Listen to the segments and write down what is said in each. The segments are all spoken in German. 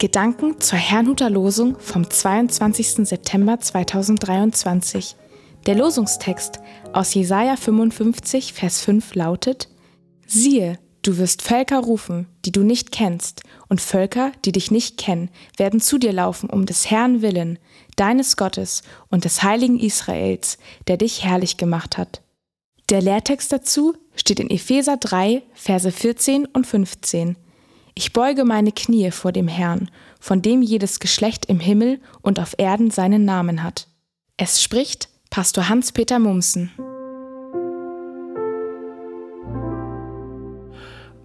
Gedanken zur Herrnhuter Losung vom 22. September 2023. Der Losungstext aus Jesaja 55, Vers 5 lautet: Siehe, du wirst Völker rufen, die du nicht kennst, und Völker, die dich nicht kennen, werden zu dir laufen um des Herrn willen, deines Gottes und des heiligen Israels, der dich herrlich gemacht hat. Der Lehrtext dazu steht in Epheser 3, Verse 14 und 15. Ich beuge meine Knie vor dem Herrn, von dem jedes Geschlecht im Himmel und auf Erden seinen Namen hat. Es spricht Pastor Hans-Peter Mumsen.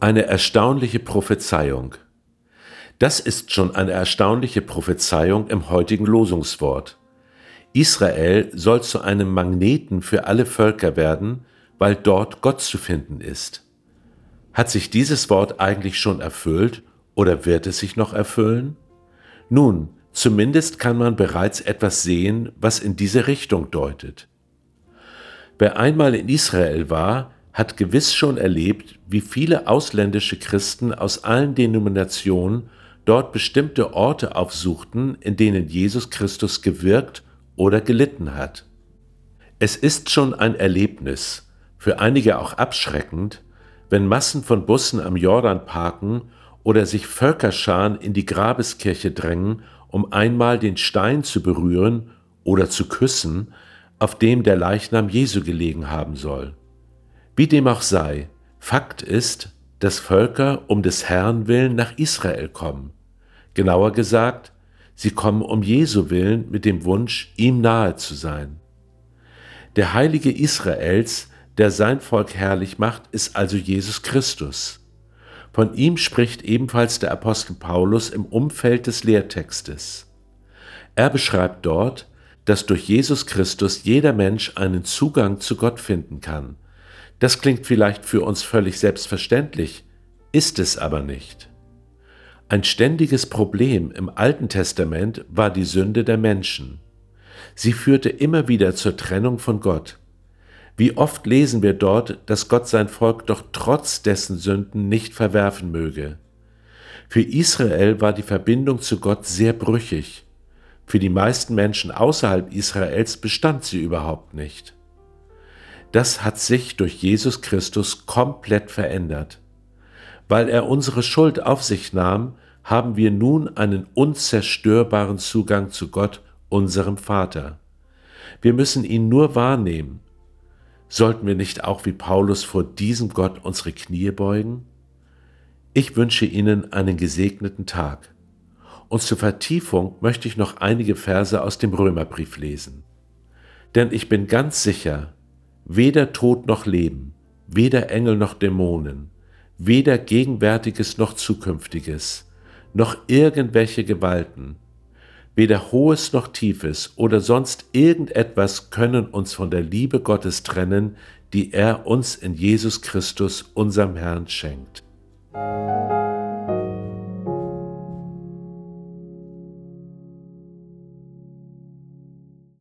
Eine erstaunliche Prophezeiung. Das ist schon eine erstaunliche Prophezeiung im heutigen Losungswort. Israel soll zu einem Magneten für alle Völker werden, weil dort Gott zu finden ist. Hat sich dieses Wort eigentlich schon erfüllt oder wird es sich noch erfüllen? Nun, zumindest kann man bereits etwas sehen, was in diese Richtung deutet. Wer einmal in Israel war, hat gewiss schon erlebt, wie viele ausländische Christen aus allen Denominationen dort bestimmte Orte aufsuchten, in denen Jesus Christus gewirkt oder gelitten hat. Es ist schon ein Erlebnis, für einige auch abschreckend, wenn Massen von Bussen am Jordan parken oder sich Völkerscharen in die Grabeskirche drängen, um einmal den Stein zu berühren oder zu küssen, auf dem der Leichnam Jesu gelegen haben soll. Wie dem auch sei, Fakt ist, dass Völker um des Herrn willen nach Israel kommen. Genauer gesagt, sie kommen um Jesu willen mit dem Wunsch, ihm nahe zu sein. Der Heilige Israels der sein Volk herrlich macht, ist also Jesus Christus. Von ihm spricht ebenfalls der Apostel Paulus im Umfeld des Lehrtextes. Er beschreibt dort, dass durch Jesus Christus jeder Mensch einen Zugang zu Gott finden kann. Das klingt vielleicht für uns völlig selbstverständlich, ist es aber nicht. Ein ständiges Problem im Alten Testament war die Sünde der Menschen. Sie führte immer wieder zur Trennung von Gott. Wie oft lesen wir dort, dass Gott sein Volk doch trotz dessen Sünden nicht verwerfen möge. Für Israel war die Verbindung zu Gott sehr brüchig. Für die meisten Menschen außerhalb Israels bestand sie überhaupt nicht. Das hat sich durch Jesus Christus komplett verändert. Weil er unsere Schuld auf sich nahm, haben wir nun einen unzerstörbaren Zugang zu Gott, unserem Vater. Wir müssen ihn nur wahrnehmen, Sollten wir nicht auch wie Paulus vor diesem Gott unsere Knie beugen? Ich wünsche Ihnen einen gesegneten Tag. Und zur Vertiefung möchte ich noch einige Verse aus dem Römerbrief lesen. Denn ich bin ganz sicher, weder Tod noch Leben, weder Engel noch Dämonen, weder Gegenwärtiges noch Zukünftiges, noch irgendwelche Gewalten, Weder hohes noch tiefes oder sonst irgendetwas können uns von der Liebe Gottes trennen, die er uns in Jesus Christus, unserem Herrn, schenkt.